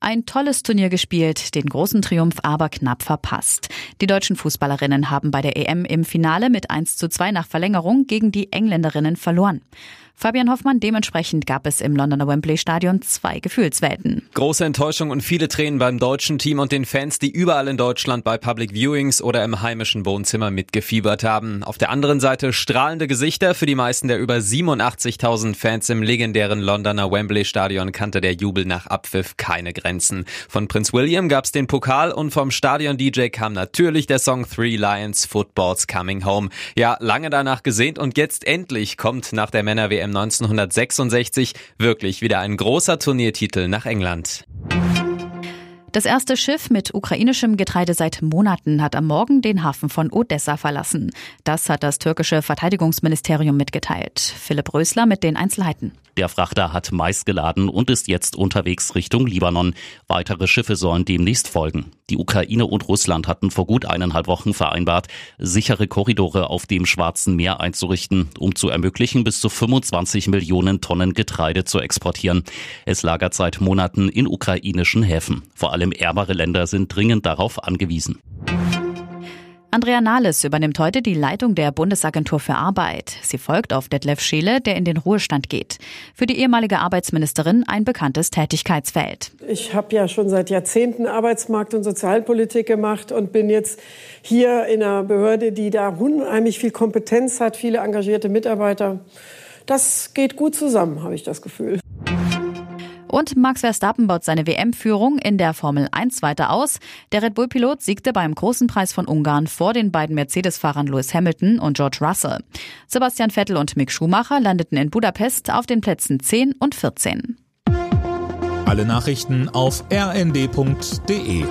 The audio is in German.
Ein tolles Turnier gespielt, den großen Triumph aber knapp verpasst. Die deutschen Fußballerinnen haben bei der EM im Finale mit 1 zu 2 nach Verlängerung gegen die Engländerinnen verloren. Fabian Hoffmann, dementsprechend gab es im Londoner Wembley Stadion zwei Gefühlswelten. Große Enttäuschung und viele Tränen beim deutschen Team und den Fans, die überall in Deutschland bei Public Viewings oder im heimischen Wohnzimmer mitgefiebert haben. Auf der anderen Seite strahlende Gesichter für die meisten der über 87.000 Fans im legendären Londoner Wembley Stadion kannte der Jubel nach Abpfiff keine Grenzen. Von Prinz William gab's den Pokal und vom Stadion-DJ kam natürlich der Song Three Lions Football's Coming Home. Ja, lange danach gesehnt und jetzt endlich kommt nach der Männer-WM 1966 wirklich wieder ein großer Turniertitel nach England. Das erste Schiff mit ukrainischem Getreide seit Monaten hat am Morgen den Hafen von Odessa verlassen. Das hat das türkische Verteidigungsministerium mitgeteilt. Philipp Rösler mit den Einzelheiten. Der Frachter hat Mais geladen und ist jetzt unterwegs Richtung Libanon. Weitere Schiffe sollen demnächst folgen. Die Ukraine und Russland hatten vor gut eineinhalb Wochen vereinbart, sichere Korridore auf dem Schwarzen Meer einzurichten, um zu ermöglichen, bis zu 25 Millionen Tonnen Getreide zu exportieren. Es lagert seit Monaten in ukrainischen Häfen. Vor allem ärmere Länder sind dringend darauf angewiesen. Andrea Nahles übernimmt heute die Leitung der Bundesagentur für Arbeit. Sie folgt auf Detlef Scheele, der in den Ruhestand geht. Für die ehemalige Arbeitsministerin ein bekanntes Tätigkeitsfeld. Ich habe ja schon seit Jahrzehnten Arbeitsmarkt- und Sozialpolitik gemacht und bin jetzt hier in einer Behörde, die da unheimlich viel Kompetenz hat, viele engagierte Mitarbeiter. Das geht gut zusammen, habe ich das Gefühl. Und Max Verstappen baut seine WM-Führung in der Formel 1 weiter aus. Der Red Bull-Pilot siegte beim Großen Preis von Ungarn vor den beiden Mercedes-Fahrern Lewis Hamilton und George Russell. Sebastian Vettel und Mick Schumacher landeten in Budapest auf den Plätzen 10 und 14. Alle Nachrichten auf rnd.de